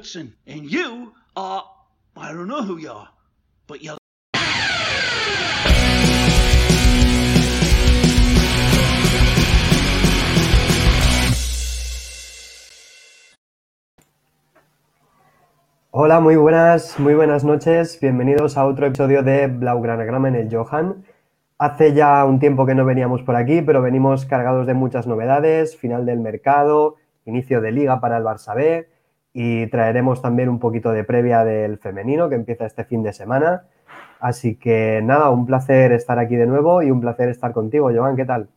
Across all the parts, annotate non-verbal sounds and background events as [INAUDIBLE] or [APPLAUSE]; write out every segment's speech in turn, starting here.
And you are. I don't know who you are, but you're. Hola, muy buenas, muy buenas noches. Bienvenidos a otro episodio de Blaugranagrama en el Johan. Hace ya un tiempo que no veníamos por aquí, pero venimos cargados de muchas novedades, final del mercado, inicio de liga para el Barça B y traeremos también un poquito de previa del femenino que empieza este fin de semana. Así que nada, un placer estar aquí de nuevo y un placer estar contigo, Joan, ¿qué tal?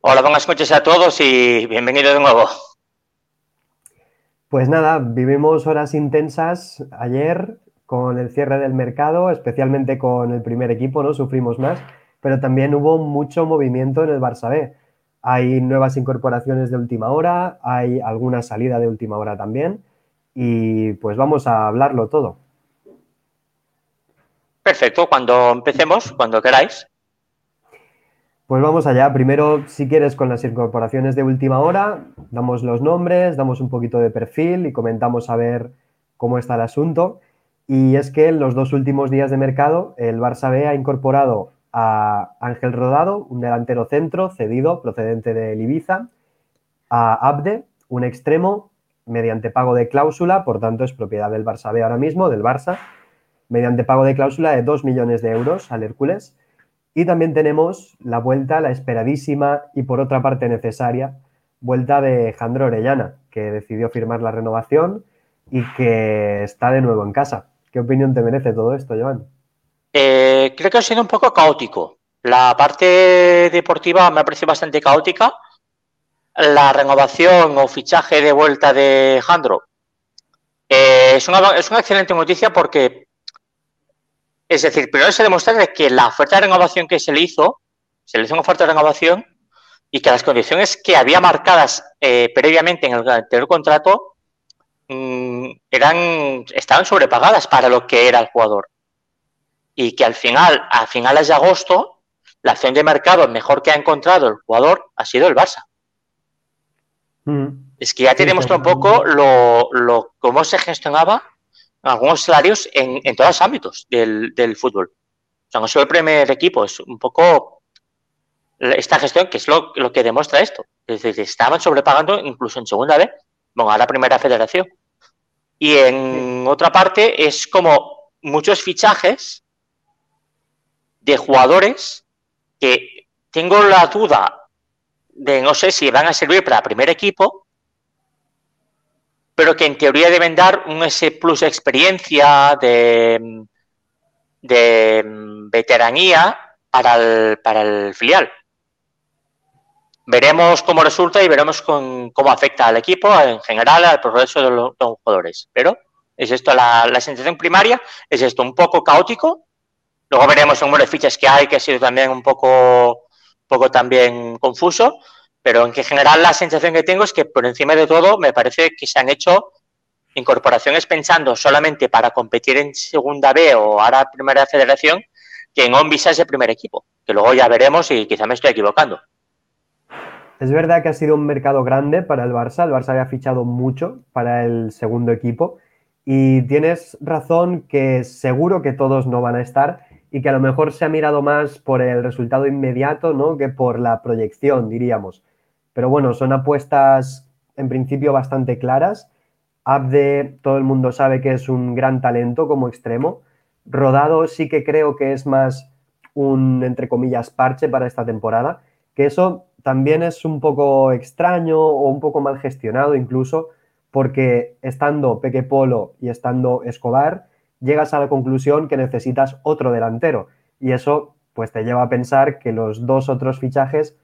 Hola, buenas noches a todos y bienvenido de nuevo. Pues nada, vivimos horas intensas ayer con el cierre del mercado, especialmente con el primer equipo, ¿no? Sufrimos más, pero también hubo mucho movimiento en el Barça B. Hay nuevas incorporaciones de última hora, hay alguna salida de última hora también y pues vamos a hablarlo todo. Perfecto, cuando empecemos, cuando queráis. Pues vamos allá. Primero, si quieres, con las incorporaciones de última hora, damos los nombres, damos un poquito de perfil y comentamos a ver cómo está el asunto. Y es que en los dos últimos días de mercado, el Barça B ha incorporado a Ángel Rodado, un delantero centro cedido procedente de Ibiza, a Abde, un extremo mediante pago de cláusula, por tanto es propiedad del Barça B ahora mismo, del Barça, mediante pago de cláusula de 2 millones de euros al Hércules. Y también tenemos la vuelta, la esperadísima y por otra parte necesaria, vuelta de Jandro Orellana, que decidió firmar la renovación y que está de nuevo en casa. ¿Qué opinión te merece todo esto, Joan? Eh, creo que ha sido un poco caótico. La parte deportiva me ha parecido bastante caótica. La renovación o fichaje de vuelta de Jandro eh, es, una, es una excelente noticia porque, es decir, primero se demuestra que la oferta de renovación que se le hizo, se le hizo una oferta de renovación y que las condiciones que había marcadas eh, previamente en el anterior contrato mmm, eran, estaban sobrepagadas para lo que era el jugador y que al final, a finales de agosto, la acción de mercado mejor que ha encontrado el jugador ha sido el Barça. Mm. Es que ya te demuestra un poco lo, lo, cómo se gestionaba algunos salarios en, en todos los ámbitos del, del, fútbol. O sea, no solo el primer equipo, es un poco esta gestión que es lo, lo que demuestra esto. Es decir, estaban sobrepagando incluso en segunda vez, bueno, a la primera federación. Y en sí. otra parte es como muchos fichajes de jugadores que tengo la duda de no sé si van a servir para primer equipo, pero que en teoría deben dar un ese plus de experiencia, de, de veteranía para el, para el filial. Veremos cómo resulta y veremos con, cómo afecta al equipo, en general, al progreso de los, jugadores. Pero es esto la, la sensación primaria, es esto un poco caótico, Luego veremos el número de fichas que hay, que ha sido también un poco, poco también confuso, pero en general la sensación que tengo es que por encima de todo me parece que se han hecho incorporaciones pensando solamente para competir en segunda B o ahora primera federación, que en ONVISA es el primer equipo, que luego ya veremos y quizá me estoy equivocando. Es verdad que ha sido un mercado grande para el Barça, el Barça había fichado mucho para el segundo equipo y tienes razón que seguro que todos no van a estar y que a lo mejor se ha mirado más por el resultado inmediato, ¿no? Que por la proyección, diríamos. Pero bueno, son apuestas en principio bastante claras. Abde, todo el mundo sabe que es un gran talento como extremo. Rodado sí que creo que es más un, entre comillas, parche para esta temporada, que eso también es un poco extraño o un poco mal gestionado incluso, porque estando Peque Polo y estando Escobar, llegas a la conclusión que necesitas otro delantero. Y eso pues te lleva a pensar que los dos otros fichajes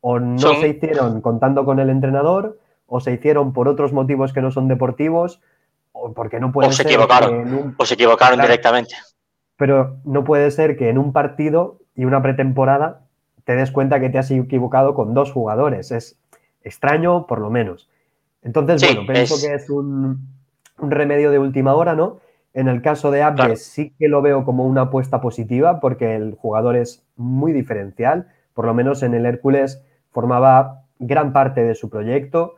o no son... se hicieron contando con el entrenador o se hicieron por otros motivos que no son deportivos o porque no puede o se ser equivocaron un... o se equivocaron claro, directamente. Pero no puede ser que en un partido y una pretemporada te des cuenta que te has equivocado con dos jugadores. Es extraño, por lo menos. Entonces, sí, bueno, pienso es... que es un, un remedio de última hora, ¿no? En el caso de Abde claro. sí que lo veo como una apuesta positiva porque el jugador es muy diferencial, por lo menos en el Hércules formaba gran parte de su proyecto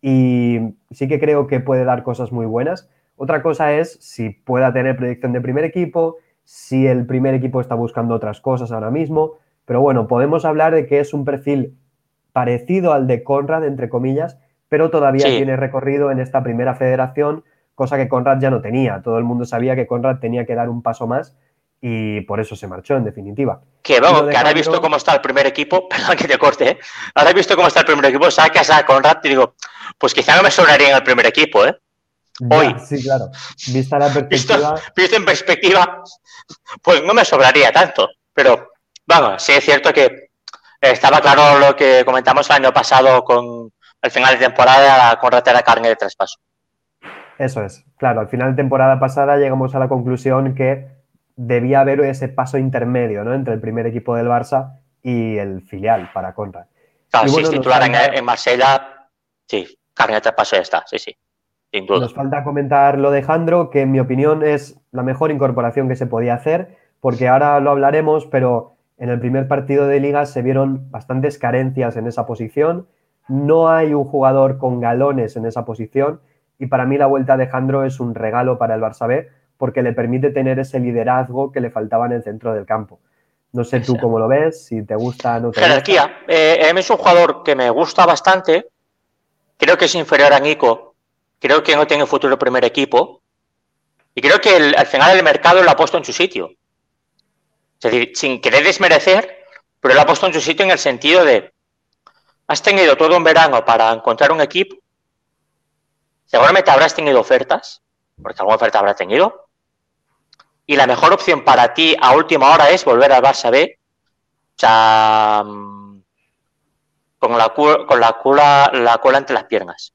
y sí que creo que puede dar cosas muy buenas. Otra cosa es si pueda tener proyección de primer equipo, si el primer equipo está buscando otras cosas ahora mismo, pero bueno, podemos hablar de que es un perfil parecido al de Conrad, entre comillas, pero todavía tiene recorrido en esta primera federación, cosa que Conrad ya no tenía. Todo el mundo sabía que Conrad tenía que dar un paso más y por eso se marchó, en definitiva. Que vamos, que ahora he visto cómo está el primer equipo, [LAUGHS] perdón que te corte, ¿eh? ahora he visto cómo está el primer equipo, sacas a Conrad y digo, pues quizá no me sobraría en el primer equipo, ¿eh? Hoy. sí, claro. Vista la [LAUGHS] perspectiva. Visto, en perspectiva, pues no me sobraría tanto. Pero, vamos, sí es cierto que estaba claro lo que comentamos el año pasado con el final de temporada con Ratera Carne de traspaso. Eso es, claro, al final de temporada pasada llegamos a la conclusión que debía haber ese paso intermedio ¿no? entre el primer equipo del Barça y el filial para Conrad. Claro, si es titular en, Marsella, sí, de paso ya está, sí, sí, sin duda. Nos falta comentar lo de Jandro, que en mi opinión es la mejor incorporación que se podía hacer, porque ahora lo hablaremos, pero en el primer partido de liga se vieron bastantes carencias en esa posición. No hay un jugador con galones en esa posición y para mí la vuelta de Jandro es un regalo para el Barça B porque le permite tener ese liderazgo que le faltaba en el centro del campo. No sé tú cómo lo ves, si te gusta o no te Jerarquía. Eh, es un jugador que me gusta bastante. Creo que es inferior a Nico. Creo que no tiene futuro primer equipo. Y creo que al final el mercado lo ha puesto en su sitio. Es decir, sin querer desmerecer, pero lo ha puesto en su sitio en el sentido de, has tenido todo un verano para encontrar un equipo. Seguramente habrás tenido ofertas, porque alguna oferta habrá tenido y la mejor opción para ti a última hora es volver al Barça B, o sea, mm, con la, cola, la cola entre las piernas.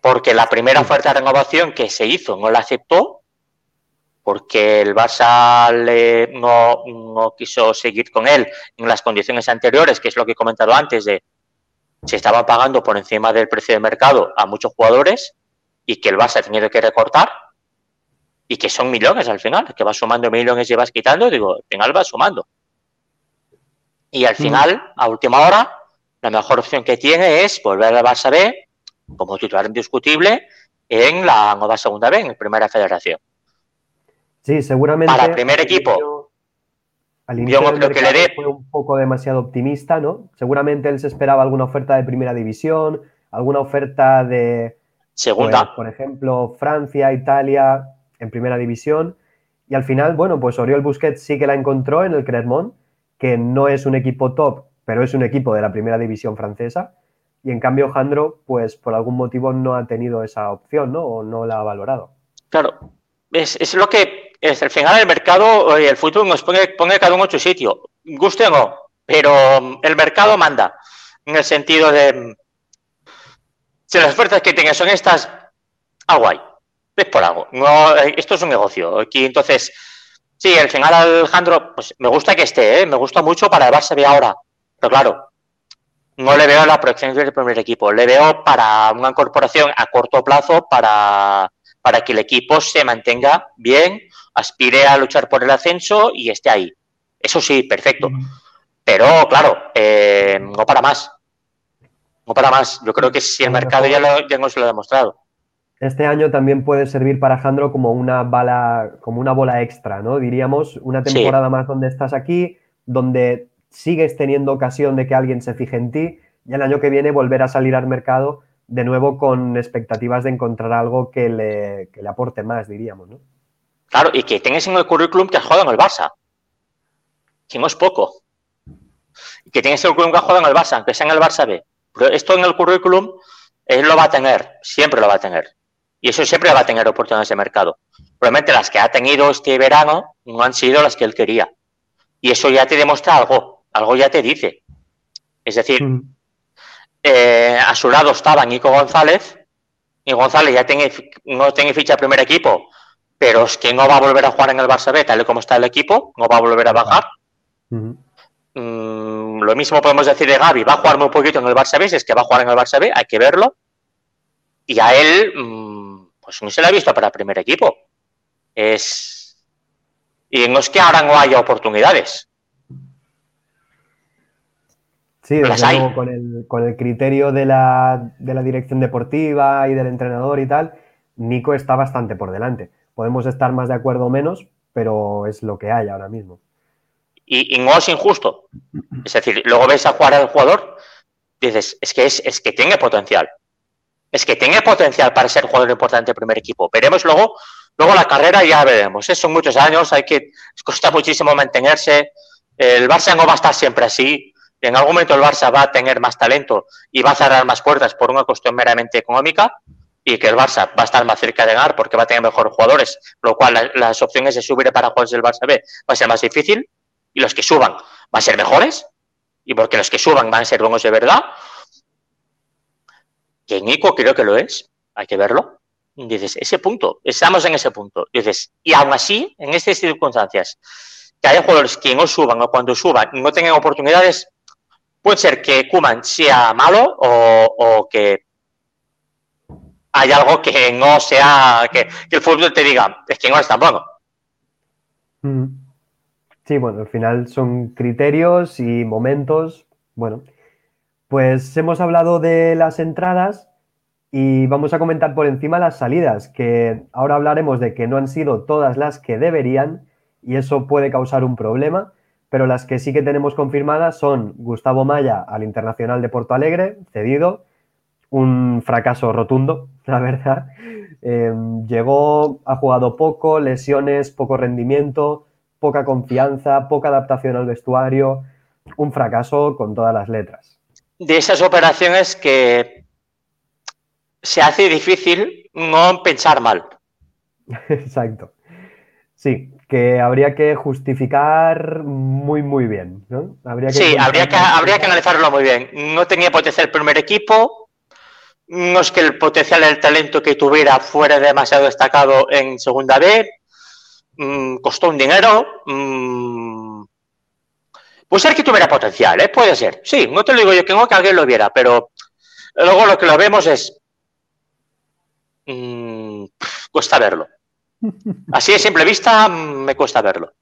Porque la primera oferta de renovación que se hizo no la aceptó, porque el Barça no, no quiso seguir con él en las condiciones anteriores, que es lo que he comentado antes, de se estaban pagando por encima del precio de mercado a muchos jugadores y que el Barça ha tenido que recortar y que son millones al final, que vas sumando millones y vas quitando, digo, al final vas sumando. Y al mm. final, a última hora, la mejor opción que tiene es volver al Barça B como titular indiscutible en la nueva segunda B, en primera federación. Sí, seguramente. Para el primer equipo. Al inicio yo creo que le. Fue un poco demasiado optimista, ¿no? Seguramente él se esperaba alguna oferta de primera división, alguna oferta de. Segunda. Pues, por ejemplo, Francia, Italia, en primera división. Y al final, bueno, pues Oriol Busquets sí que la encontró en el Clermont, que no es un equipo top, pero es un equipo de la primera división francesa. Y en cambio, Jandro, pues por algún motivo no ha tenido esa opción, ¿no? O no la ha valorado. Claro, es, lo que es el final del mercado, el fútbol nos pone, cada uno en su sitio. Guste o no, pero el mercado manda. En el sentido de si las fuerzas que tengas son estas, algo hay es por algo. No, eh, esto es un negocio. Aquí, entonces, sí, al final Alejandro, pues me gusta que esté, ¿eh? me gusta mucho para el Barça ahora. Pero claro, no le veo la proyección del primer equipo. Le veo para una incorporación a corto plazo para, para que el equipo se mantenga bien, aspire a luchar por el ascenso y esté ahí. Eso sí, perfecto. Pero claro, eh, no para más. No para más. Yo creo que si el mercado ya, lo, ya nos lo ha demostrado este año también puede servir para Jandro como una bala, como una bola extra, ¿no? Diríamos, una temporada más donde estás aquí, donde sigues teniendo ocasión de que alguien se fije en ti y el año que viene volver a salir al mercado de nuevo con expectativas de encontrar algo que le, le aporte más, diríamos, ¿no? Claro, y que tengas en el currículum que has jugado en el Barça. Que no es poco. Y que tengas en el currículum que has jugado en el Barça, aunque sea en el Barça B. Pero esto en el currículum él lo va a tener, siempre lo va a tener. Y eso siempre va a tener oportunidades de mercado. Probablemente las que ha tenido este verano no han sido las que él quería. Y eso ya te demuestra algo, algo ya te dice. Es decir, mm. eh, a su lado estaba Nico González, y González ya tiene, no tiene ficha de primer equipo, pero es que no va a volver a jugar en el Barça B, tal y como está el equipo, no va a volver a bajar. Mm, lo mismo podemos decir de Gaby, va a jugar muy poquito en el Barça B, si es que va a jugar en el Barça B, hay que verlo. Y a él, mm, pues no se le ha visto para el primer equipo. Es. Y no es que ahora no haya oportunidades. Sí, Las hay. con el, con el criterio de la, de la dirección deportiva y del entrenador y tal, Nico está bastante por delante. Podemos estar más de acuerdo o menos, pero es lo que hay ahora mismo. Y, no es injusto. Es decir, luego ves a jugar al jugador, dices, es que, es, es que tiene potencial. Es que tiene potencial para ser jugador importante del primer equipo. Veremos luego, luego la carrera ya veremos. ¿eh? Son muchos años, hay que, cuesta muchísimo mantenerse. El Barça no va a estar siempre así. En algún momento el Barça va a tener más talento y va a cerrar más puertas por una cuestión meramente económica y que el Barça va a estar más cerca de ganar porque va a tener mejores jugadores, lo cual la- las opciones de subir para jugadores del Barça B va a ser más difícil y los que suban van a ser mejores y porque los que suban van a ser buenos de verdad. Que Nico creo que lo es, hay que verlo. Y dices, ese punto, estamos en ese punto. Dices, y aún así, en estas circunstancias, que haya jugadores que no suban o cuando suban no tengan oportunidades, puede ser que Kuman sea malo o que hay algo que no sea, que, el fútbol te diga, es que no es tan bueno. Mm. Sí, bueno, al final son criterios y momentos. Bueno, pues hemos hablado de las entradas y vamos a comentar por encima las salidas, que ahora hablaremos de que no han sido todas las que deberían y eso puede causar un problema, pero las que sí que tenemos confirmadas son Gustavo Maya al Internacional de Porto Alegre, cedido, un fracaso rotundo, [LAUGHS] la verdad. Eh, llegó, ha jugado poco, lesiones, poco rendimiento, poca confianza, poca adaptación al vestuario, un fracaso con todas las letras. De esas operaciones que se hace difícil no pensar mal. [LAUGHS] Exacto. Sí, que habría que justificar muy, muy bien, ¿no? Habría que Sí, habría que, habría que analizarlo muy bien. No tenía potencial el primer equipo. No es que el potencial del talento que tuviera fuera demasiado destacado en segunda B. Mm, costó un dinero. Mm, puede ser que tuviera potencial, ¿eh? Puede ser. Sí, no te lo digo yo que no, que alguien lo viera, pero luego lo que lo vemos es. mm, cuesta verlo. [LAUGHS] Así de simple vista, me cuesta verlo.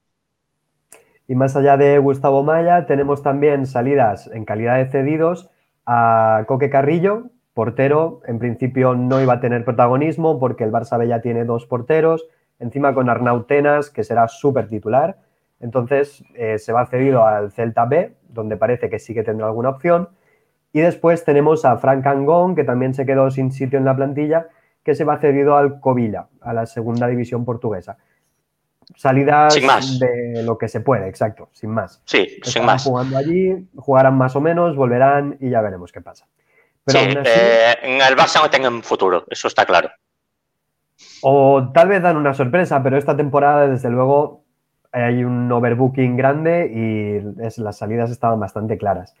Y más allá de Gustavo Maya, tenemos también salidas en calidad de cedidos a Coque Carrillo, portero. En principio no iba a tener protagonismo porque el Barça B ya tiene dos porteros, encima con Arnau Tenas, que será súper titular. Entonces eh, se va cedido al Celta B, donde parece que sí que tendrá alguna opción. Y después tenemos a Frank Angón, que también se quedó sin sitio en la plantilla, que se va cedido al Covilla, a la segunda división portuguesa. Salidas Sin más. de lo que se puede, exacto, sin más. Sí, sin Estarán más. jugando allí, jugarán más o menos, volverán y ya veremos qué pasa. Pero Sí, así, eh, en el Barça no tengan futuro, eso está claro. o tal vez dan una sorpresa, pero esta temporada, desde luego, hay un overbooking grande y es- las salidas estaban bastante claras.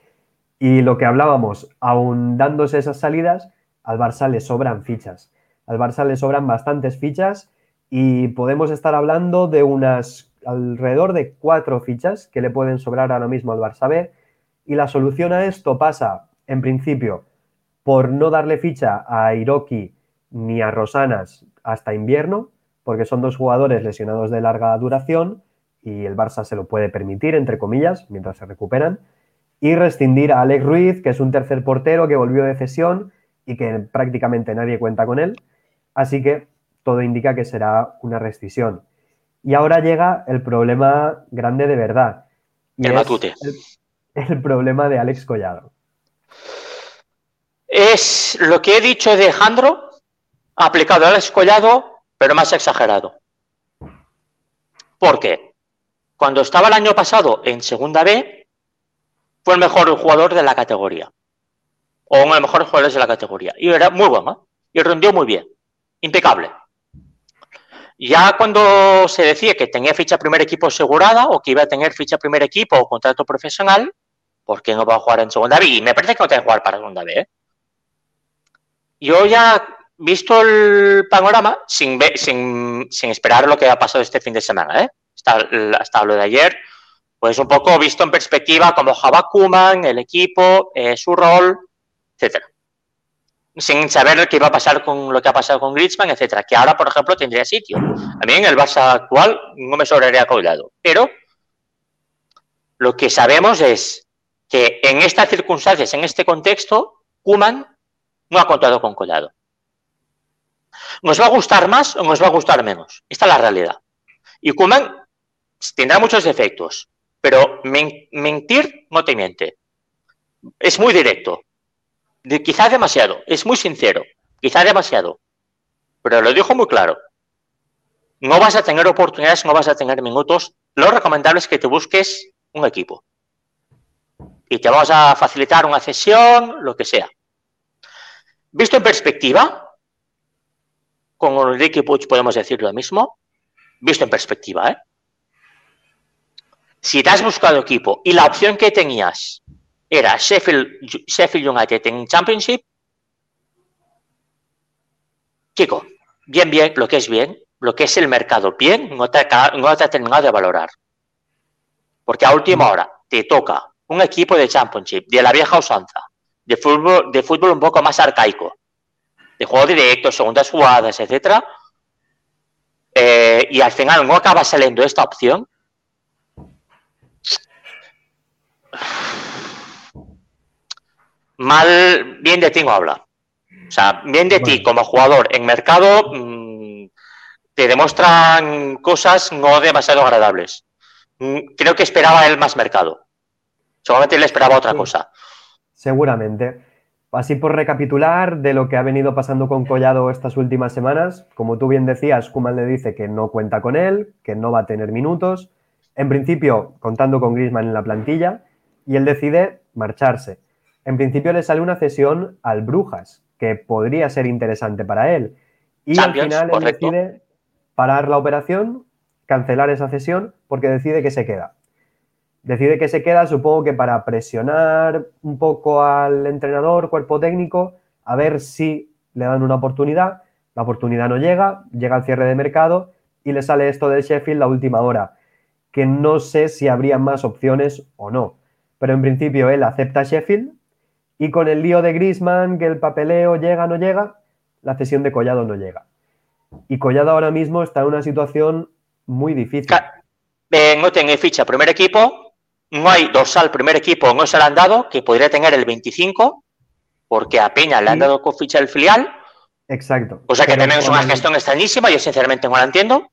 Y lo que hablábamos, aun dándose esas salidas, al Barça le sobran fichas. Al Barça le sobran bastantes fichas y podemos estar hablando de unas alrededor de cuatro fichas que le pueden sobrar ahora mismo al Barça B. Y la solución a esto pasa, en principio, por no darle ficha a Hiroki ni a Rosanas hasta invierno, porque son dos jugadores lesionados de larga duración y el Barça se lo puede permitir, entre comillas, mientras se recuperan. Y rescindir a Alex Ruiz, que es un tercer portero que volvió de cesión y que prácticamente nadie cuenta con él. Así que todo indica que será una rescisión. Y ahora llega el problema grande de verdad. Y El es el problema de Alex Collado. Es lo que he dicho de Jandro, aplicado al escollado, pero más exagerado. Porque cuando estaba el año pasado en Segunda B, fue el mejor jugador de la categoría. O uno de los mejores jugadores de la categoría. Y era muy bueno, ¿eh? Y rindió muy bien. Impecable. Ya cuando se decía que tenía ficha primer equipo asegurada o que iba a tener ficha primer equipo o contrato profesional, ¿por qué no va a jugar en segunda B? Y me parece que no tiene que jugar para segunda B. ¿eh? Yo ya, visto el panorama, sin, sin, sin esperar lo que ha pasado este fin de semana, ¿eh? hasta, hasta lo de ayer, pues un poco visto en perspectiva como Java Kuman, el equipo, eh, su rol, etcétera sin saber qué iba a pasar con lo que ha pasado con Griezmann, etcétera, que ahora, por ejemplo, tendría sitio. A mí en el Barça actual no me sobraría Collado, pero lo que sabemos es que en estas circunstancias, en este contexto, Kuman no ha contado con Collado. ¿Nos va a gustar más o nos va a gustar menos? Esta es la realidad. Y Kuman tendrá muchos defectos, pero mentir no te miente. Es muy directo. quizá demasiado. Es muy sincero. Quizá demasiado. Pero lo dijo muy claro. No vas a tener oportunidades, no vas a tener minutos. Lo recomendable es que te busques un equipo. Y te vamos a facilitar una cesión, lo que sea. Visto en perspectiva, con Enrique Puig podemos decir lo mismo. Visto en perspectiva, ¿eh? Si te has buscado equipo y la opción que tenías era Sheffield, Sheffield United en Championship, chico, bien, bien, lo que es bien, lo que es el mercado bien, no te, no te ha terminado de valorar. Porque a última hora te toca un equipo de Championship, de la vieja usanza, de fútbol, de fútbol un poco más arcaico, de juego directo, segundas jugadas, etcétera, eh, y al final no acaba saliendo esta opción, mal, bien de ti no habla. O sea, bien de ti como jugador en mercado mm, te demuestran cosas no demasiado agradables. Mm, creo que esperaba él más mercado. Seguramente le esperaba otra cosa. Seguramente. Así por recapitular de lo que ha venido pasando con Collado estas últimas semanas, como tú bien decías, Kuman le dice que no cuenta con él, que no va a tener minutos. En principio, contando con Griezmann en la plantilla, y él decide marcharse. En principio le sale una cesión al Brujas, que podría ser interesante para él. Y al final él decide parar la operación, cancelar esa cesión, porque decide que se queda. Decide que se queda, supongo que para presionar un poco al entrenador, cuerpo técnico, a ver si le dan una oportunidad. La oportunidad no llega, llega al cierre de mercado y le sale esto del Sheffield la última hora, que no sé si habría más opciones o no pero en principio él acepta Sheffield y con el lío de Grisman, que el papeleo llega no llega, la cesión de Collado no llega. Y Collado ahora mismo está en una situación muy difícil. no ficha primer equipo, no hay dorsal primer equipo, no se le han dado, que podría tener el 25, porque a Peña le han dado con ficha el filial. Exacto. O sea que tenemos una gestión extrañísima, yo sinceramente no la entiendo,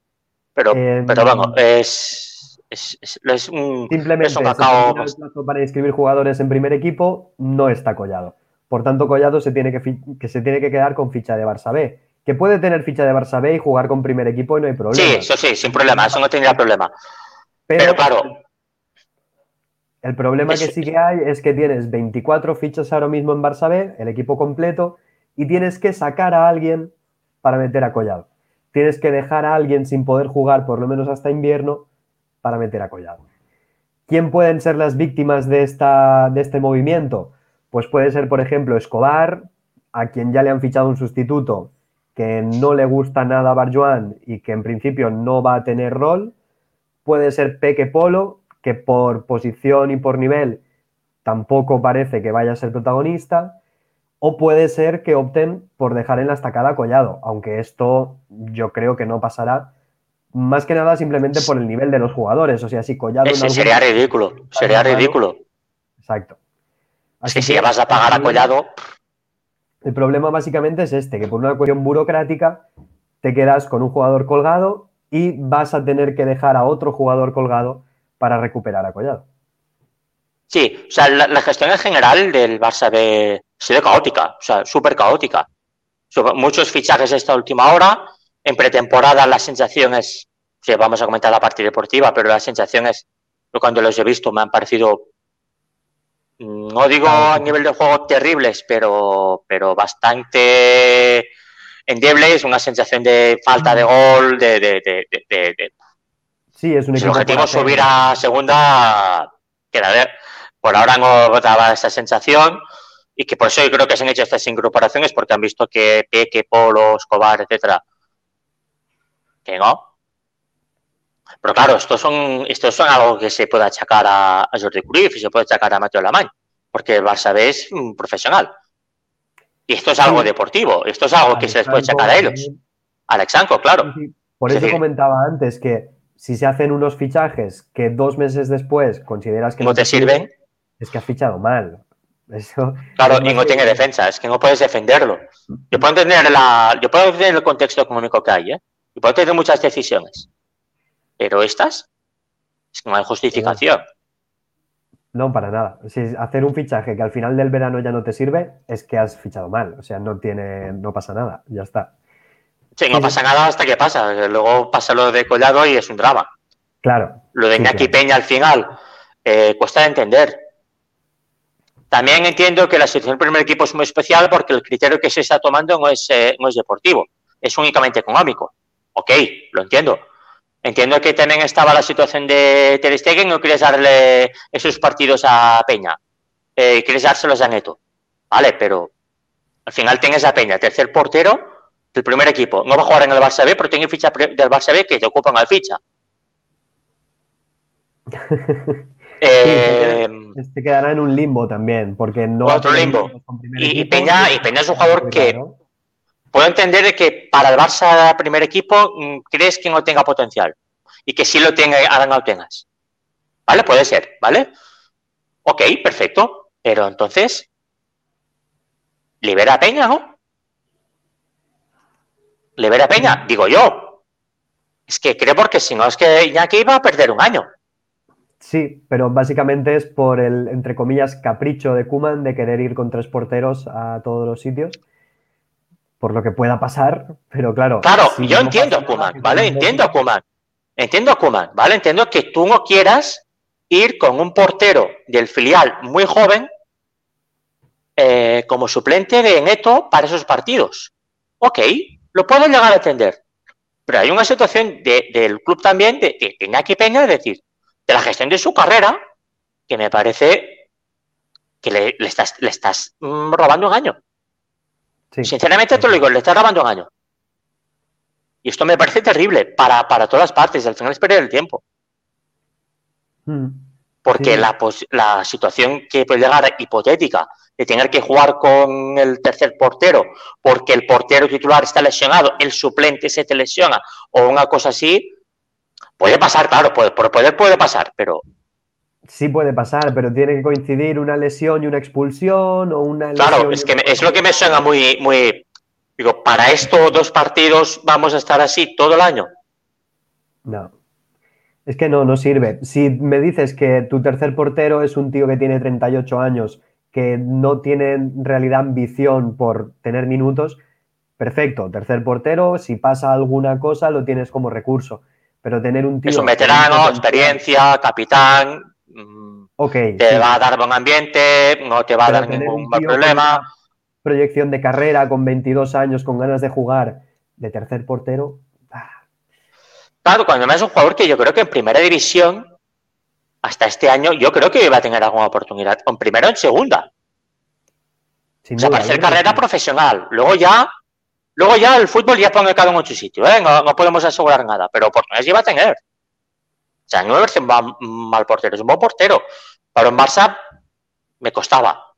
pero, eh, pero vamos, es es, un, Simplemente para inscribir jugadores en primer equipo no está Collado. Por tanto, Collado se tiene que, que, se tiene que quedar con ficha de Barça B. Que puede tener ficha de Barça B y jugar con primer equipo y no hay problema. Sí, eso sí, sin problema, eso no tendría problema. Pero, claro. El problema que sí que hay es que tienes 24 fichas ahora mismo en Barça B, el equipo completo, y tienes que sacar a alguien para meter a Collado. Tienes que dejar a alguien sin poder jugar por lo menos hasta invierno para meter a Collado. ¿Quién pueden ser las víctimas de, esta, de este movimiento? Pues puede ser, por ejemplo, Escobar, a quien ya le han fichado un sustituto que no le gusta nada a Barjuan y que en principio no va a tener rol. Puede ser Peque Polo, que por posición y por nivel tampoco parece que vaya a ser protagonista. O puede ser que opten por dejar en la estacada a Collado, aunque esto yo creo que no pasará más que nada simplemente por el nivel de los jugadores. O sea, si Collado. sería ridículo. Sería ridículo. Exacto. Así que si vas a pagar a Collado. El problema básicamente es este: que por una cuestión burocrática te quedas con un jugador colgado y vas a tener que dejar a otro jugador colgado para recuperar a Collado. Sí, o sea, la, gestión en general del Barça B ha sido caótica, o sea, súper caótica. Muchos fichajes esta última hora, en pretemporada las sensaciones, que vamos a comentar la parte deportiva, pero las sensaciones, cuando los he visto, me han parecido, no digo a nivel de juego terribles, pero, pero bastante endebles, una sensación de falta de gol, de... de, sí, es un si el objetivo subir a segunda, queda ver. Por ahora no daba esa sensación y que por eso yo creo que se han hecho estas incorporaciones porque han visto que Peque, Polo, Escobar, etcétera, que no. Pero claro, estos son, estos son algo que se puede achacar a, Jordi Cruyff y se puede achacar a Mateo Lamán, porque el Barça B es profesional. Y esto es algo deportivo, esto es algo que se les puede achacar a ellos. Alexanco, claro. Por eso comentaba antes que si se hacen unos fichajes que dos meses después consideras que no, te sirven, Es que has fichado mal. Eso, [LAUGHS] claro, y no tiene defensa, es que no puedes defenderlo. Yo puedo entender, la, yo puedo entender el contexto económico que hay, ¿eh? Y puedo tener muchas decisiones. Pero estas, es que no hay justificación. No, para nada. Si hacer un fichaje que al final del verano ya no te sirve, es que has fichado mal. O sea, no tiene, no pasa nada, ya está. Sí, no pasa nada hasta que pasa. Luego pasa lo de Collado y es un drama. Claro. Lo de Iñaki Peña al final eh, cuesta de entender. También entiendo que la situación del primer equipo es muy especial porque el criterio que se está tomando no es, eh, no es deportivo, es únicamente económico. Ok, lo entiendo. Entiendo que también estaba la situación de Ter Stegen, no quieres darle esos partidos a Peña, eh, quieres dárselos a Neto. Vale, pero al final tienes a Peña, tercer portero del primer equipo. No va a jugar en el Barça B, pero tiene ficha del Barça B que te ocupan al ficha. [LAUGHS] eh, este quedará en un limbo también, porque no. Otro limbo. Y, Peña, y Peña es un jugador que puedo entender que para el Barça primer equipo mm, crees que no tenga potencial y que sí lo tenga, ahora no lo tengas. ¿Vale? Puede ser, ¿vale? Ok, perfecto. Pero entonces, libera a Peña, ¿no? Libera a Peña, digo yo. Es que creo porque si no es que Iñaki iba a perder un año. Sí, pero básicamente es por el, entre comillas, capricho de Kuman de querer ir con tres porteros a todos los sitios. Por lo que pueda pasar, pero claro. Claro, yo entiendo a Kuman, ¿vale? Entiendo a Kuman. Entiendo a Kuman, ¿vale? Entiendo que tú no quieras ir con un portero del filial muy joven eh, como suplente de Neto para esos partidos. Ok, lo puedo llegar a entender. Pero hay una situación del club también de, de, de Peña, es decir, de la gestión de su carrera, que me parece que le, estás, le estás mm, robando un año. Sinceramente te lo digo, le estás robando un año. Y esto me parece terrible para, para todas las partes. Al final es perder el tiempo. Mm. Porque la, la situación que puede llegar hipotética de tener que jugar con el tercer portero porque el portero titular está lesionado, el suplente se te lesiona o una cosa así, Puede pasar, claro, puede, poder puede pasar, pero. Sí puede pasar, pero tiene que coincidir una lesión y una expulsión o una Claro, es que es lo que me suena muy, muy. Digo, para estos dos partidos vamos a estar así todo el año. No. Es que no, no sirve. Si me dices que tu tercer portero es un tío que tiene 38 años, que no tiene en realidad ambición por tener minutos, perfecto. Tercer portero, si pasa alguna cosa, lo tienes como recurso pero tener un tío... Es un veterano, experiencia, capitán, mm, okay, te va a dar buen ambiente, no te va a dar ningún problema. Proyección de carrera con 22 años, con ganas de jugar de tercer portero. Claro, cuando me es un jugador que yo creo que en primera división, hasta este año, yo creo que iba a tener alguna oportunidad. En primera o en segunda. o sea, para hacer carrera profesional. Luego ya Luego ya el fútbol ya pone cada uno en su sitio, ¿eh? no, podemos asegurar nada, pero oportunidades iba a tener. O sea, no es un mal portero, es un buen portero. Pero en Barça me costaba.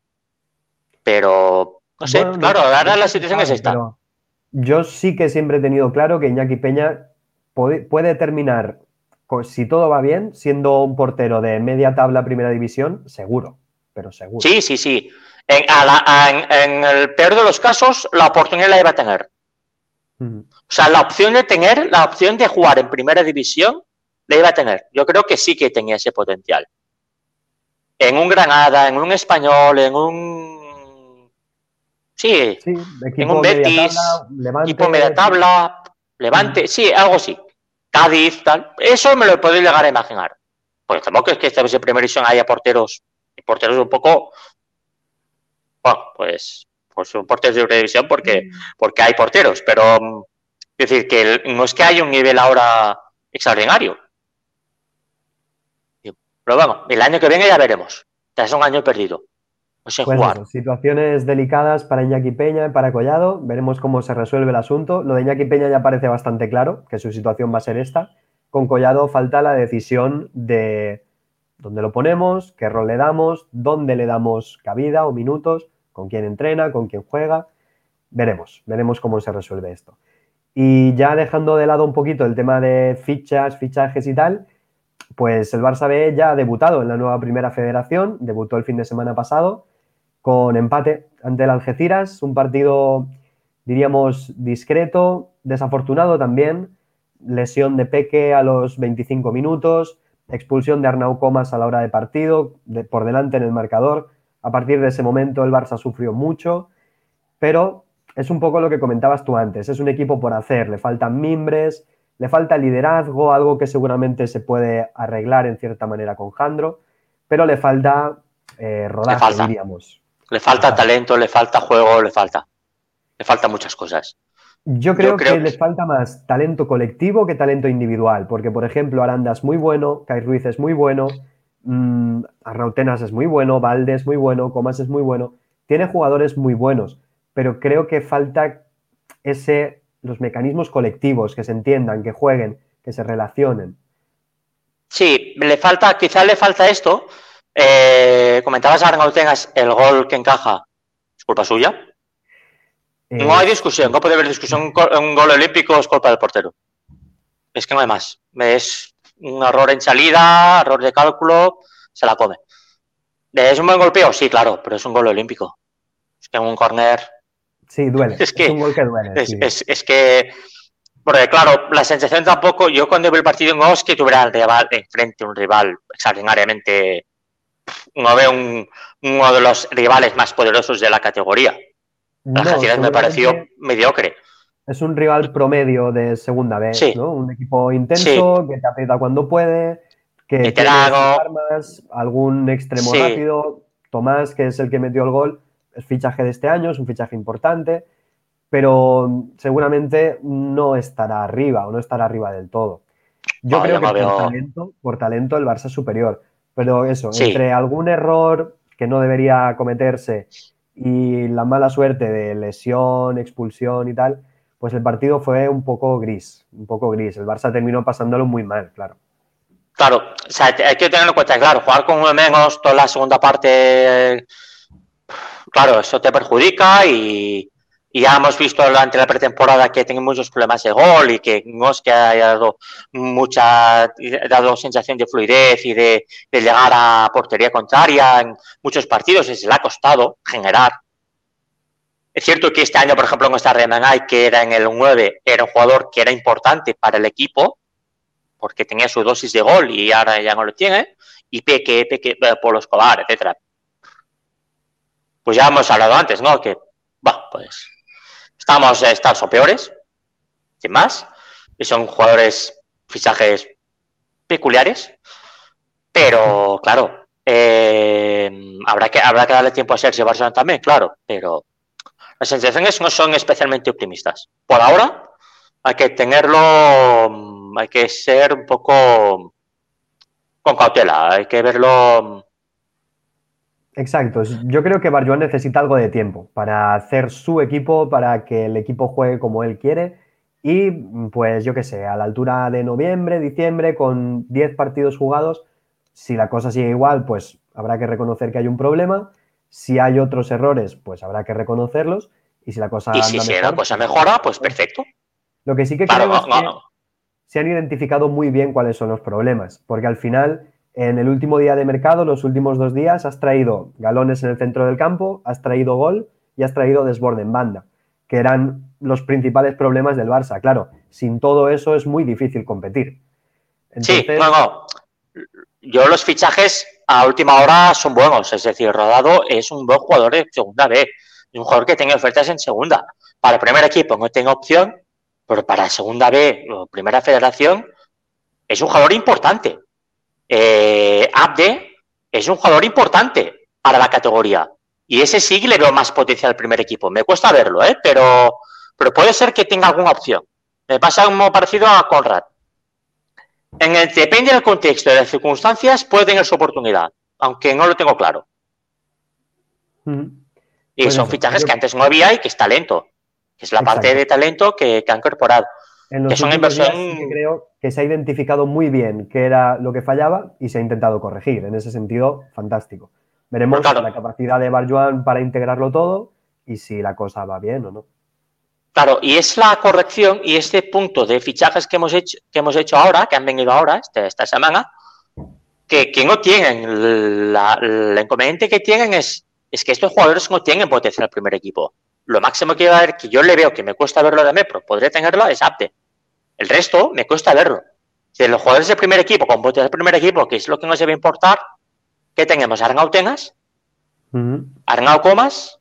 Pero, no sé, claro, ahora la situación es esta. Yo sí que siempre he tenido claro que Iñaki Peña puede, terminar, si todo va bien, siendo un portero de media tabla primera división, seguro, pero seguro. Sí, sí, sí. En, el peor de los casos, la oportunidad la iba a tener. O sea, la opción de tener, la opción de jugar en primera división, la iba a tener. Yo creo que sí que tenía ese potencial. En un Granada, en un Español, en un. Sí, en un Betis, equipo media tabla, Levante, sí, algo así. Cádiz, tal. Eso me lo puedo llegar a imaginar. Pues tampoco es que esta vez en primera división haya porteros, porteros un poco bueno, pues, pues son porteros de televisión porque, mm. porque hay porteros, pero mm, es decir, que no es que haya un nivel ahora extraordinario. Pero vamos, el año que viene ya veremos. Ya es un año perdido. Pues jugar. situaciones delicadas para Iñaki Peña y para Collado. Veremos cómo se resuelve el asunto. Lo de Iñaki Peña ya parece bastante claro, que su situación va a ser esta. Con Collado falta la decisión de dónde lo ponemos, qué rol le damos, dónde le damos cabida o minutos con quién entrena, con quién juega. Veremos, veremos cómo se resuelve esto. Y ya dejando de lado un poquito el tema de fichas, fichajes y tal, pues el Barça B ya ha debutado en la nueva primera federación, debutó el fin de semana pasado con empate ante el Algeciras, un partido, diríamos, discreto, desafortunado también, lesión de Peque a los 25 minutos, expulsión de Arnau Comas a la hora de partido, por delante en el marcador. A partir de ese momento el Barça sufrió mucho, pero es un poco lo que comentabas tú antes, es un equipo por hacer, le faltan mimbres, le falta liderazgo, algo que seguramente se puede arreglar en cierta manera con Jandro, pero le falta eh, rodaje, diríamos. Le falta talento, le falta juego, le falta. Le falta muchas cosas. Yo creo, que, le falta más talento colectivo que talento individual, porque por ejemplo Aranda es muy bueno, Kai Ruiz es muy bueno, mmm, Arrautenas es muy bueno, Valde es muy bueno, Comas es muy bueno, tiene jugadores muy buenos, pero creo que falta ese, los mecanismos colectivos, que se entiendan, que jueguen, que se relacionen. Sí, le falta, quizás le falta esto, eh, comentabas a tengas el gol que encaja, ¿es culpa suya? no hay discusión, no puede haber discusión. Un gol olímpico es culpa del portero. Es que no hay más. Es un error en salida, error de cálculo, se la come. ¿Es un buen golpeo? Sí, claro, pero es un gol olímpico. Es que en un corner. Sí, duele. Es, que, un gol que duele. Es, que. Porque, claro, la sensación tampoco. Yo cuando vi el partido no es que tuviera enfrente, un rival extraordinariamente no veo uno de los rivales más poderosos de la categoría. La me pareció mediocre. Es un rival promedio de segunda vez, ¿no? Un equipo intenso, que te aprieta cuando puede, que tiene armas, algún extremo rápido. Tomás, que es el que metió el gol, es fichaje de este año, es un fichaje importante, pero seguramente no estará arriba o no estará arriba del todo. Yo creo que por, talento, por talento el Barça es superior. Pero eso, entre algún error que no debería cometerse y la mala suerte de lesión, expulsión y tal, pues el partido fue un poco gris, un poco gris. El Barça terminó pasándolo muy mal, claro. Claro, o sea, hay que tenerlo en cuenta, claro, jugar con uno menos toda la segunda parte, claro, eso te perjudica y, y ya hemos visto durante la pretemporada que tiene muchos problemas de gol y que no es haya dado mucha, dado sensación de fluidez y de, llegar a portería contraria en muchos partidos, y se le ha costado generar. Es cierto que este año, por ejemplo, en esta Remanay, que era en el 9, era un jugador que era importante para el equipo, porque tenía su dosis de gol y ahora ya no lo tiene, y Peque, Peque, Polo Escobar, etcétera. Pues ya hemos hablado antes, ¿no? Que, bueno, pues Estamos, estamos o peores, sin más, y son jugadores, fichajes peculiares, pero claro, eh, habrá, que, habrá que darle tiempo a Sergio Barcelona también, claro, pero las sensaciones no son especialmente optimistas. Por ahora hay que tenerlo, hay que ser un poco con cautela, hay que verlo Exacto, yo creo que Barjuan necesita algo de tiempo para hacer su equipo, para que el equipo juegue como él quiere. Y pues yo qué sé, a la altura de noviembre, diciembre, con 10 partidos jugados, si la cosa sigue igual, pues habrá que reconocer que hay un problema, si hay otros errores, pues habrá que reconocerlos. Y si la cosa... Y si, la cosa mejora, pues perfecto. Lo que sí que creo es que se han identificado muy bien cuáles son los problemas, porque al final en el último día de mercado, los últimos dos días, has traído galones en el centro del campo, has traído gol y has traído desborde en banda, que eran los principales problemas del Barça. Claro, sin todo eso es muy difícil competir. Sí, no, Yo los fichajes a última hora son buenos, es decir, Rodado es un buen jugador de segunda B, un jugador que tiene ofertas en segunda. Para el primer equipo no tengo opción, pero para segunda B o primera federación es un jugador importante eh, Abde es un jugador importante para la categoría. Y ese sí le veo más potencial al primer equipo. Me cuesta verlo, ¿eh? pero, pero puede ser que tenga alguna opción. Me pasa como parecido a Conrad. En el, depende del contexto y de las circunstancias, puede tener su oportunidad, aunque no lo tengo claro. Y son fichajes que antes no había y que es talento. Que es la parte de talento que, que ha incorporado. En los que creo que se ha identificado muy bien qué era lo que fallaba y se ha intentado corregir. En ese sentido, fantástico. Veremos la capacidad de Barjuan para integrarlo todo y si la cosa va bien o no. Claro, y es la corrección y este punto de fichajes que hemos hecho, que hemos hecho ahora, que han venido ahora, este, esta semana, que, que no tienen, la- el inconveniente que tienen es, es que estos jugadores no tienen potencial al primer equipo. Lo máximo que, va a haber, que yo le veo que me cuesta verlo de Mepro, podría tenerlo, es Apte. El resto me cuesta verlo. Si los jugadores del primer equipo, con potencial del primer equipo, que es lo que nos debe importar, ¿qué tenemos? Arnau Tenas, Ujú, Arnau Comas,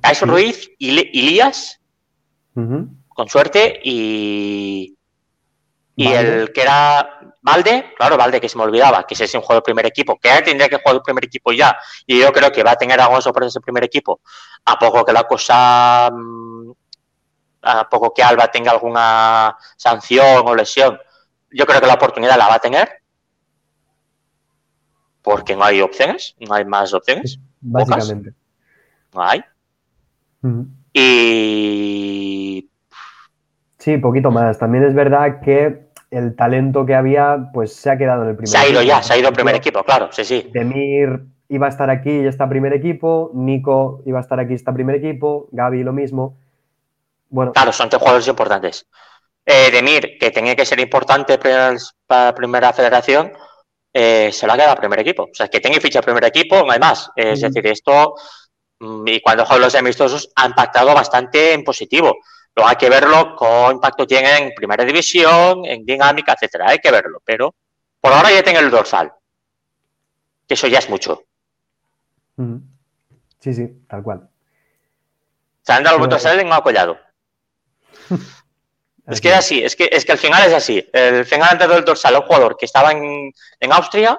Tyson. Ruiz, Ili- Ilías, con suerte, y, y Valde. el que era Valde, claro, Valde, que se me olvidaba, que ese es un jugador del primer equipo, que ya tendría que jugar el primer equipo ya, y yo creo que va a tener algunos sorpresas el primer equipo, a poco que la cosa, mm, a poco que Alba tenga alguna sanción o lesión, yo creo que la oportunidad la va a tener, porque no hay opciones, no hay más opciones, Básicamente. no hay, y Sí, poquito más. También es verdad que el talento que había, pues se ha quedado en el primer se ha ido equipo. ya, se ha ido el primer equipo, claro, sí, sí. Demir iba a estar aquí y está primer equipo. Nico iba a estar aquí y está primer equipo. Gaby lo mismo. Bueno, Claro, son tres jugadores importantes. Eh, Demir, que tenía que ser importante para la primera federación, eh, se lo ha quedado al primer equipo. O sea, que tenga ficha al primer equipo, no hay más. Eh, Es decir, esto, mm, y cuando juegan los amistosos, ha impactado bastante en positivo. Luego hay que verlo con impacto tiene en primera división, en dinámica, etcétera. Hay que verlo, pero por ahora ya tiene el dorsal. Que eso ya es mucho. sí, sí, tal cual. Se han dado dorsal en un apoyado. [LAUGHS] Es que es así, es que, es que al final es así. El final han dado el dorsal un jugador que estaba en, en Austria,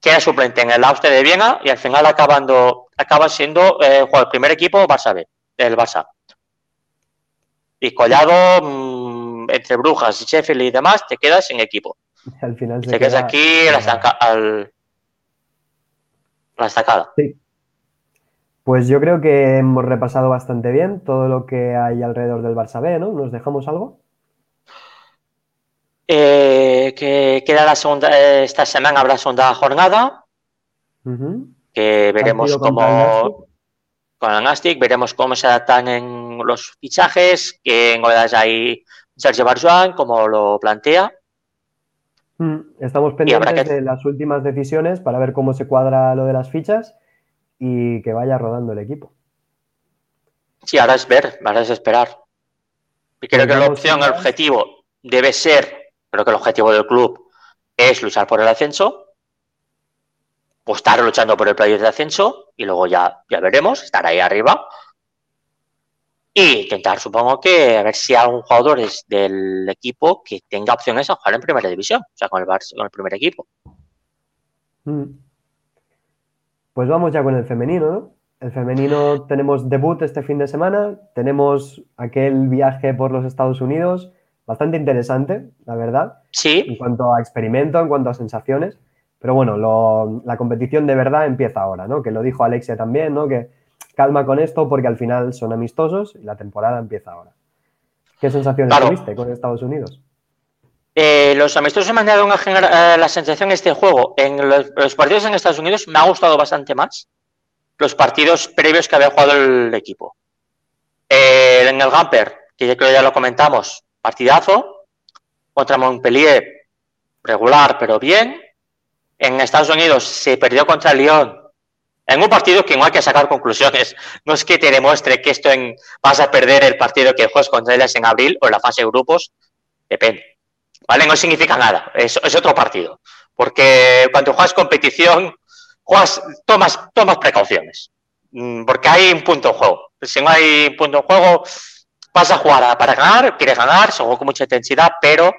que era suplente en el Austria de Viena, y al final acabando, acaba siendo eh, jugador del primer equipo Barça B, del Barça. Y Collado, mm, entre Brujas y Sheffield y demás, te quedas sin equipo. Al final se Te quedas queda- aquí la, estanca- al- la estacada. Sí. Pues yo creo que hemos repasado bastante bien todo lo que hay alrededor del Barça B, ¿no? ¿Nos dejamos algo? Eh, que queda la segunda, eh, esta semana habrá segunda jornada, que veremos cómo con el Nastic, veremos cómo se adaptan en los fichajes, qué novedades hay Sergio Barjuan, cómo lo plantea. Mm, Estamos pendientes que- de las últimas decisiones para ver cómo se cuadra lo de las fichas y que vaya rodando el equipo. Sí, ahora es ver, ahora es esperar. Y creo Pues que la opción, el objetivo debe ser, creo que el objetivo del club es luchar por el ascenso, o estar luchando por el playoff de ascenso, y luego ya, ya veremos, estar ahí arriba. Y intentar, supongo que, a ver si hay algún jugador es del equipo que tenga opciones a jugar en primera división, o sea, con el, Barça- con el primer equipo. Mm. Pues vamos ya con el femenino, ¿no? El femenino tenemos debut este fin de semana, tenemos aquel viaje por los Estados Unidos, bastante interesante, la verdad, en Sí, cuanto a experimento, en cuanto a sensaciones, pero bueno, lo- la competición de verdad empieza ahora, ¿no? Que lo dijo Alexia también, ¿no? Que calma con esto porque al final son amistosos y la temporada empieza ahora. ¿Qué sensaciones Claro. tuviste con Estados Unidos? Eh, los amistosos me han dado una eh, la sensación este juego. En los, partidos en Estados Unidos me ha gustado bastante más los partidos previos que había jugado el equipo. Eh, en el Gamper, que yo creo ya lo comentamos, partidazo. Contra Montpellier, regular, pero bien. En Estados Unidos se perdió contra Lyon. En un partido que no hay que sacar conclusiones. No es que te demuestre que esto en, vas a perder el partido que juegas contra ellas en abril o en la fase de grupos. Depende. ¿Vale? No significa nada, es, es otro partido. Porque cuando juegas competición, juegas, tomas, tomas precauciones. Mm, Porque hay un punto en juego. Si no hay un punto en juego, vas a jugar a- para ganar, quieres ganar, se juega con mucha intensidad, pero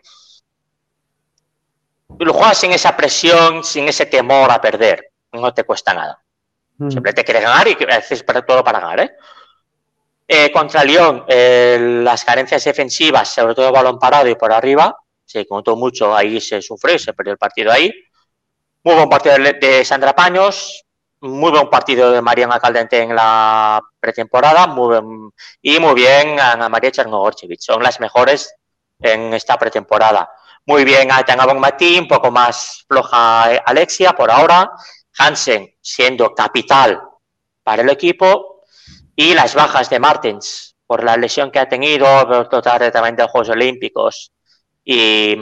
lo juegas sin esa presión, sin ese temor a perder. No te cuesta nada. Mm. Siempre te quieres ganar y haces para- todo para ganar, ¿eh? Eh, contra Lyon, eh, las carencias defensivas, sobre todo balón parado y por arriba, se contó mucho, ahí se sufrió, se perdió el partido ahí. Muy buen partido de, Sandra Paños, muy buen partido de Mariana Caldente en la pretemporada, muy buen- y muy bien Ana María Chernogorchevich, son las mejores en esta pretemporada. Muy bien Aitana Bonmatí, un poco más floja eh, Alexia por ahora, Hansen siendo capital para el equipo y las bajas de Martens por la lesión que ha tenido, total también de Juegos Olímpicos y,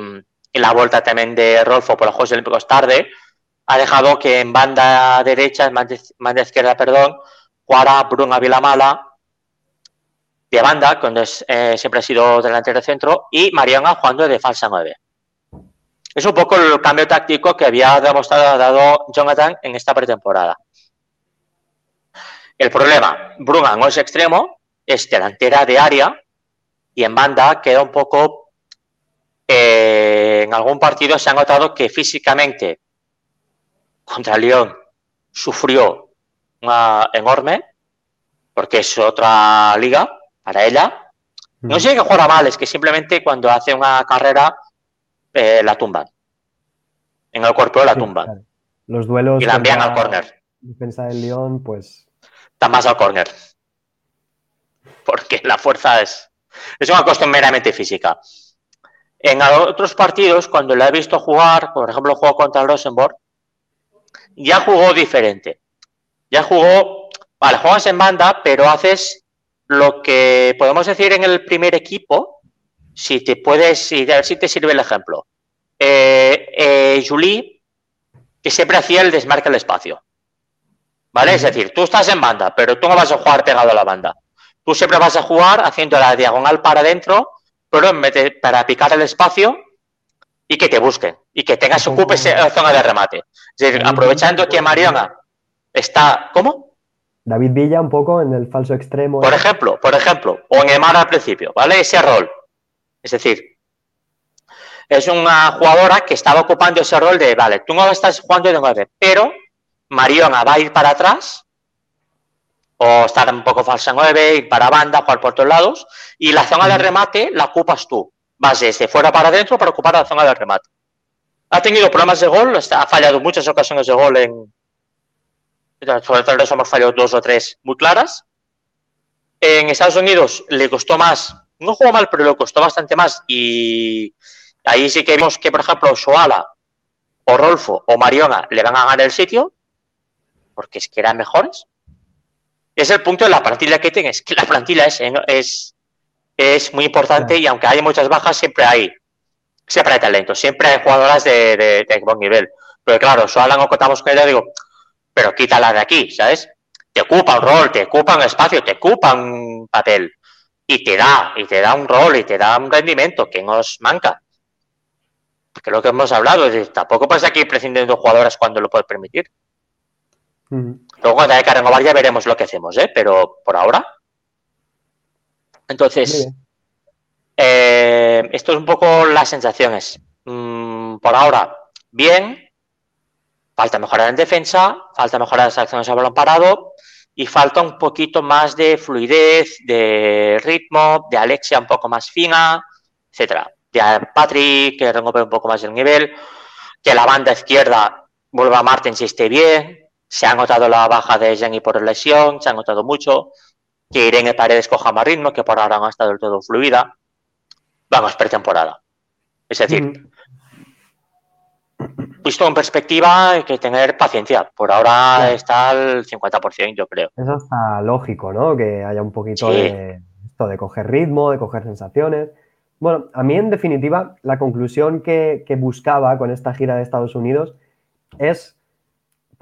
la vuelta también de Rolfo por los Juegos Olímpicos tarde, ha dejado que en banda derecha, en banda, izquierda, perdón, jugara Bruna Vilamala de banda, cuando es, eh, siempre ha sido delantero de centro, y Mariana jugando de falsa 9. Es un poco el cambio táctico que había demostrado dado Jonathan en esta pretemporada. El problema, Bruna no es extremo, es delantera de área y en banda queda un poco... Eh, en algún partido se ha notado que físicamente contra León sufrió una enorme, porque es otra liga para ella. No sé que juega mal, es que simplemente cuando hace una carrera eh, la tumban. En el cuerpo la tumban. Los duelos. Y la envían al córner. Defensa del León, pues. Está más al córner. [LAUGHS] Porque la fuerza es. Es una cuestión meramente física. En otros partidos, cuando la he visto jugar, por ejemplo, juego contra Rosenborg, ya jugó diferente. Ya jugó, vale, juegas en banda, pero haces lo que podemos decir en el primer equipo, si te puedes, a ver si te sirve el ejemplo. Eh, eh, Julie, que siempre hacía el desmarque al espacio. ¿Vale? Es decir, tú estás en banda, pero tú no vas a jugar pegado a la banda. Tú siempre vas a jugar haciendo la diagonal para adentro, pero en vez de, para picar el espacio y que te busquen y que tengas ocupe esa zona de remate. Es decir, aprovechando que Mariana está. ¿Cómo? David Villa un poco en el falso extremo. Por ejemplo, por ejemplo, o en Emar al principio, ¿vale? Ese rol. Es decir, es una jugadora que estaba ocupando ese rol de, vale, tú no estás jugando de nueve, pero Mariona va a ir para atrás o estar un poco falsa nueve, ir para banda, jugar por todos lados, y la zona de remate la ocupas tú. Vas desde fuera para adentro para ocupar la zona de remate. Ha tenido problemas de gol, ha fallado muchas ocasiones de gol en. Sobre todo hemos fallado dos o tres muy claras. En Estados Unidos le costó más, no jugó mal, pero le costó bastante más. Y ahí sí que vimos que, por ejemplo, Soala o Rolfo o Mariona le van a ganar el sitio, porque es que eran mejores. Es el punto de la plantilla que tienes, que la plantilla es, es, es muy importante y aunque hay muchas bajas, siempre hay siempre hay talento, siempre hay jugadoras de, de, buen nivel. Pero claro, Soala no contamos con ella, digo, pero quítala de aquí, ¿sabes? Te ocupa un rol, te ocupa un espacio, te ocupa un papel y te da, y te da un rol y te da un rendimiento que nos manca. Lo que hemos hablado, es tampoco pasa aquí prescindiendo jugadoras cuando lo puedes permitir. Luego cuando que renovar ya veremos lo que hacemos, ¿eh? Pero por ahora. Entonces, eh, esto es un poco las sensaciones. Mm, por ahora, bien. Falta mejorar en defensa, falta mejorar las acciones a balón parado y falta un poquito más de fluidez, de ritmo, de Alexia un poco más fina, etcétera. De Patrick, que recupere un poco más el nivel, que la banda izquierda vuelva a Martens si esté bien. Se ha notado la baja de Jenny por lesión, se ha notado mucho. Que Irene Paredes coja más ritmo, que por ahora no ha estado del todo fluida vamos, pretemporada. Es decir, visto en perspectiva hay que tener paciencia. Por ahora está al 50%, yo creo. Eso está lógico, ¿no? Que haya un poquito de esto de coger ritmo, de coger sensaciones. Bueno, a mí en definitiva la conclusión que, que buscaba con esta gira de Estados Unidos es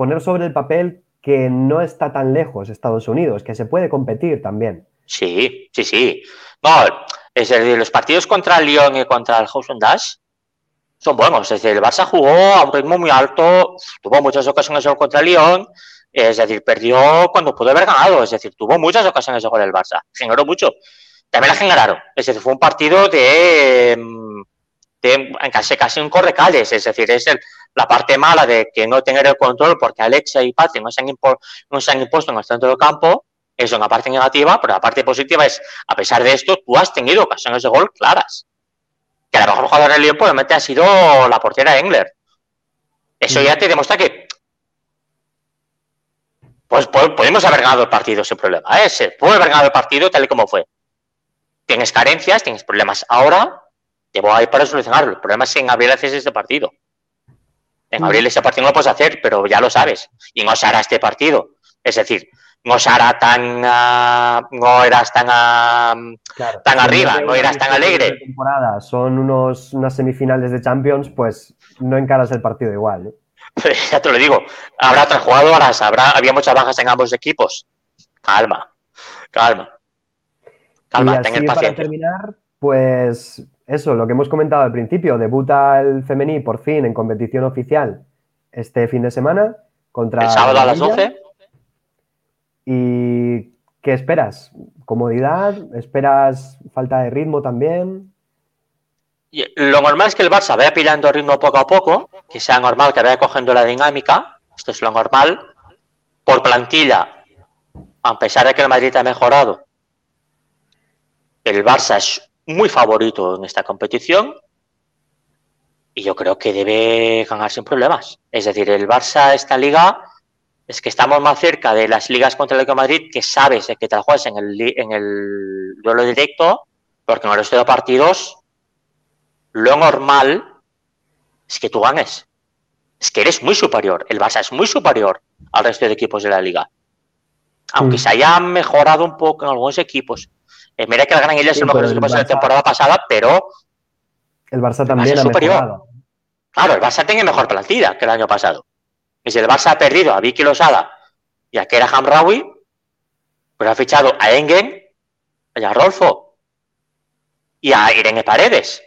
poner sobre el papel que no está tan lejos Estados Unidos, que se puede competir también. Sí, sí, sí. No, es decir, los partidos contra el Lyon y contra el House Dash son buenos. Es decir, el Barça jugó a un ritmo muy alto, tuvo muchas ocasiones contra el Lyon, es decir, perdió cuando pudo haber ganado. Es decir, tuvo muchas ocasiones gol el Barça. Generó mucho. También la generaron. Es decir, fue un partido de, de casi, casi un correcales. Es decir, es la parte mala de que no tener el control porque Alexia y Patrick no se han, impuesto en el centro del campo es una parte negativa, pero la parte positiva es, a pesar de esto, tú has tenido ocasiones de gol claras. Que la mejor jugadora del probablemente ha sido la portera Engler. Eso ya te demuestra que pues podemos haber ganado el partido sin problema. ¿eh? Se puede haber ganado el partido tal y como fue. Tienes carencias, tienes problemas ahora, debo ir para solucionarlo. El problema es en abril haces este partido. En abril ese partido no lo puedes hacer, pero ya lo sabes. Y no se hará este partido. Es decir, no será tan ah, no eras tan ah, Claro, Tan arriba, no eras tan alegre. temporada son unos, unas semifinales de Champions, pues no encaras el partido igual. ¿eh? [LAUGHS] ya te lo digo habrá tres jugadoras habrá había muchas bajas en ambos equipos calma calma calma y ten así para terminar, pues eso, lo que hemos comentado al principio, debuta el femení por fin en competición oficial este fin de semana contra el sábado a las Sevilla. 12 ¿Y qué esperas? ¿Comodidad? ¿Esperas falta de ritmo también? Y Lo normal es que el Barça vaya pillando ritmo poco a poco, que sea normal que vaya cogiendo la dinámica, esto es lo normal. Por plantilla, a pesar de que el Madrid ha mejorado, el Barça es muy favorito en esta competición y yo creo que debe ganar sin problemas. Es decir, el Barça, esta liga, es que estamos más cerca de las ligas contra el Atlético de Madrid que sabes de que te la juegas en el, en el duelo directo, porque en el resto de partidos lo normal es que tú ganes. Es que eres muy superior. El Barça es muy superior al resto de equipos de la liga. Aunque Mm. se haya mejorado un poco en algunos equipos. Eh, mira que el Gran Illes es Sí, el mejor pero el equipo de la temporada pasada, pero El Barça también es superior. mejorado. claro, el Barça tiene mejor plantilla que el año pasado. Y si el Barça ha perdido a Vicky Losada y a Kera Hamraoui, pues ha fichado a Engen, y a Rolfo y a Irene Paredes.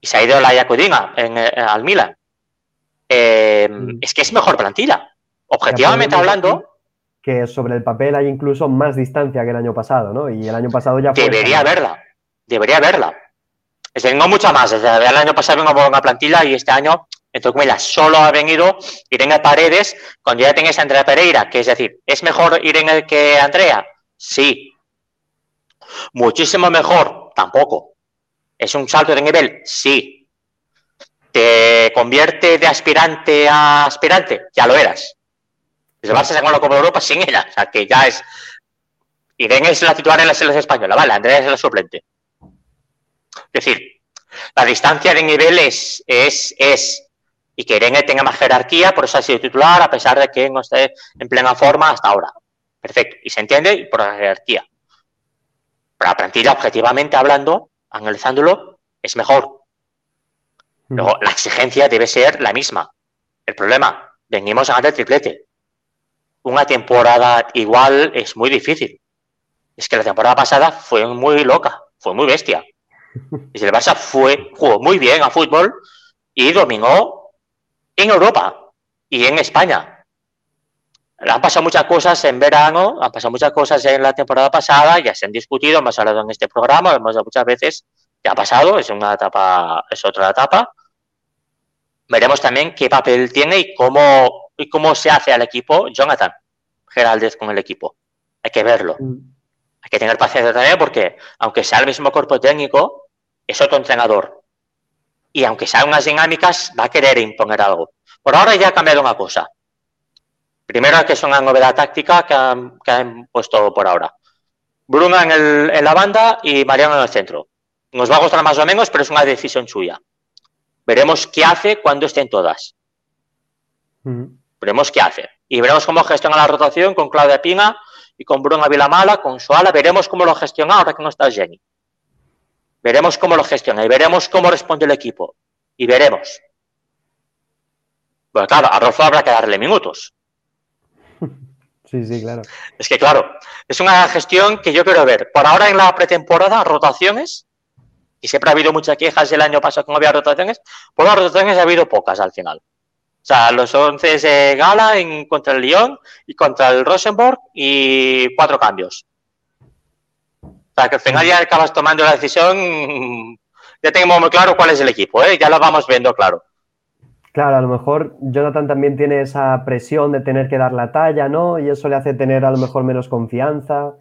Y se ha ido la Yacudina en, eh, al Milan. Eh, Mm. Es que es mejor plantilla. Objetivamente hablando, Que sobre el papel hay incluso más distancia que el año pasado, ¿no? Y el año pasado ya fue. debería haberla. Debería haberla. No mucha más. Desde el año pasado vengo por una plantilla y este año, entre comillas, solo ha venido Irene Paredes cuando ya tenés a Andrea Pereira. Que es decir, ¿es mejor Irene que Andrea? Sí. Muchísimo mejor, tampoco. ¿Es un salto de nivel? Sí. ¿Te convierte de aspirante a aspirante? Ya lo eras. El Barça se ganó la Copa de Europa sin ella. O sea, que ya es... Irene es la titular en la selección española, vale, Andrea es la suplente. Es decir, la distancia de nivel es, es, es y que Irene tenga más jerarquía, por eso ha sido titular, a pesar de que no esté en plena forma hasta ahora. Perfecto, y se entiende y por la jerarquía. Pero la plantilla, objetivamente hablando, analizándolo, es mejor. Mm. Luego, la exigencia debe ser la misma. El problema, venimos a ganar el triplete. Una temporada igual es muy difícil. Es que la temporada pasada fue muy loca, fue muy bestia. Y si el Barça fue, jugó muy bien a fútbol y dominó en Europa y en España. Han pasado muchas cosas en verano, han pasado muchas cosas en la temporada pasada, ya se han discutido, hemos hablado en este programa, hemos hablado muchas veces, ya ha pasado, es una etapa, es otra etapa. Veremos también qué papel tiene y cómo, y cómo se hace al equipo Jonathan Geraldez con el equipo. Hay que verlo. Mm. Hay que tener paciencia también porque, aunque sea el mismo cuerpo técnico, es otro entrenador. Y aunque sean unas dinámicas, va a querer imponer algo. Por ahora ya ha cambiado una cosa. Primero, que es una novedad táctica que han, que han puesto por ahora. Bruna en, el- en la banda y Mariano en el centro. Nos va a gustar más o menos, pero es una decisión suya. Veremos qué hace cuando estén todas. Mm. Veremos qué hace. Y veremos cómo gestiona la rotación con Claudia Pina y con Bruno Vilamala, con Suala. Veremos cómo lo gestiona ahora que no está Jenny. Veremos cómo lo gestiona y veremos cómo responde el equipo. Y veremos. Bueno, claro, a Rolfo habrá que darle minutos. [LAUGHS] Sí, sí, claro. Es que, claro, es una gestión que yo quiero ver. Por ahora en la pretemporada, rotaciones, y siempre ha habido muchas quejas el año pasado que no había rotaciones, por las rotaciones ha habido pocas al final. O sea, los 11 de Gala en, contra el Lyon y contra el Rosenborg y cuatro cambios. O sea, que al final ya acabas tomando la decisión, ya tenemos muy claro cuál es el equipo, ¿eh? ya lo vamos viendo claro. Claro, a lo mejor Jonathan también tiene esa presión de tener que dar la talla, ¿no? Y eso le hace tener a lo mejor menos confianza.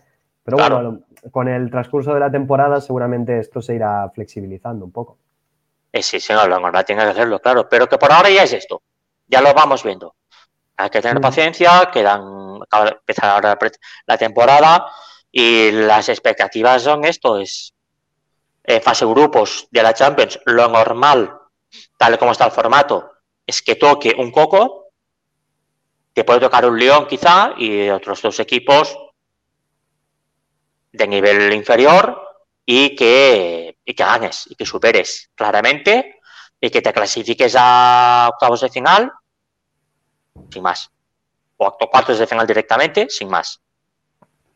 Pero Claro. bueno, con el transcurso de la temporada seguramente esto se irá flexibilizando un poco. Eh, sí, sí, no, lo tiene que hacerlo, claro, pero que por ahora ya es esto, ya lo vamos viendo. Hay que tener Mm. paciencia, quedan, acaba de empezar ahora la temporada y las expectativas son esto, es eh, fase grupos de la Champions, lo normal, tal como está el formato, es que toque un coco te puede tocar un León quizá y otros dos equipos de nivel inferior y que, y que ganes y que superes claramente y que te clasifiques a octavos de final sin más. O cuartos de final directamente, sin más.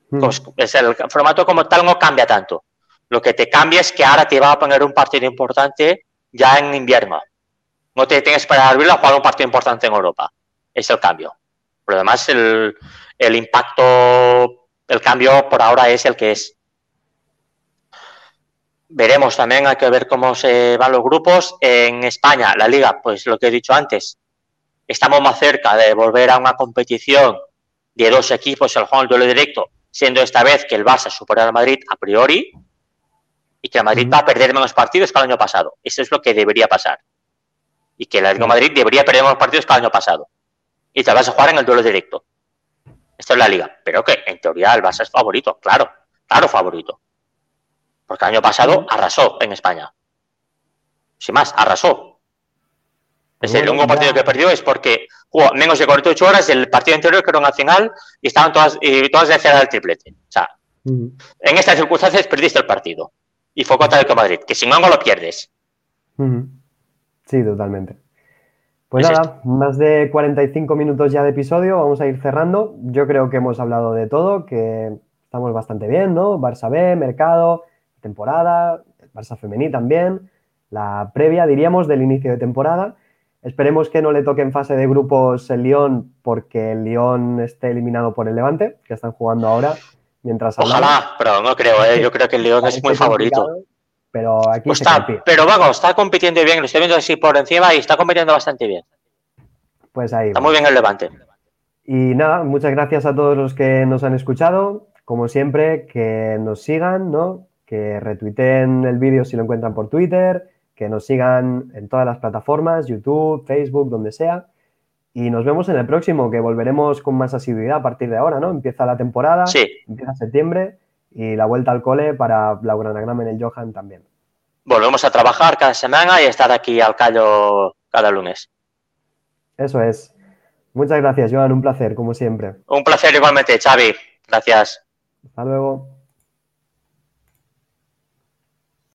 Mm. Pues es el formato como tal no cambia tanto. Lo que te cambia es que ahora te va a poner un partido importante ya en invierno. No te tienes para abril a jugar un partido importante en Europa. Es el cambio. Por lo demás, el, el impacto, el cambio por ahora es el que es. Veremos también, hay que ver cómo se van los grupos. En España, la liga, pues lo que he dicho antes, estamos más cerca de volver a una competición de dos equipos, el juego el duelo directo, siendo esta vez que el Barça supera al Madrid a priori y que el Madrid va a perder menos partidos que el año pasado. Eso es lo que debería pasar. Y que el Atlético de Madrid debería perder menos partidos que el año pasado. Y te vas a jugar en el duelo directo. Esto es la liga. Pero que en teoría el Barça es favorito, claro, claro favorito. Porque el año pasado arrasó en España. Sin más, arrasó. Es el único partido que perdió es porque jugó menos de 48 horas del partido anterior que era una final y estaban todas, y todas de cerrar el triplete. O sea, en estas circunstancias perdiste el partido. Y fue contra el de Madrid, que si no, no lo pierdes. Sí, totalmente. Pues Es nada, más de 45 minutos ya de episodio, vamos a ir cerrando. Yo creo que hemos hablado de todo, que estamos bastante bien, ¿no? Barça B, mercado, temporada, Barça femení también, la previa, diríamos, del inicio de temporada. Esperemos que no le toque en fase de grupos el Lyon porque el Lyon esté eliminado por el Levante, que están jugando ahora mientras hablamos. Ojalá, pero no creo, ¿eh? yo creo que el León es muy favorito. Pero aquí Pues está, pero vamos, está compitiendo bien, lo estoy viendo así por encima y está compitiendo bastante bien. Pues ahí. Está muy bien el Levante. Y nada, muchas gracias a todos los que nos han escuchado. Como siempre, que nos sigan, ¿no? Que retuiteen el vídeo si lo encuentran por Twitter, que nos sigan en todas las plataformas, YouTube, Facebook, donde sea. Y nos vemos en el próximo, que volveremos con más asiduidad a partir de ahora, ¿no? Empieza la temporada, Sí, empieza septiembre y la vuelta al cole para Laura Nagram en el Johan también. volvemos a trabajar cada semana y estar aquí al callo cada lunes. Eso es. Muchas gracias, Joan, un placer, como siempre. Un placer igualmente, Xavi. Gracias. Hasta luego.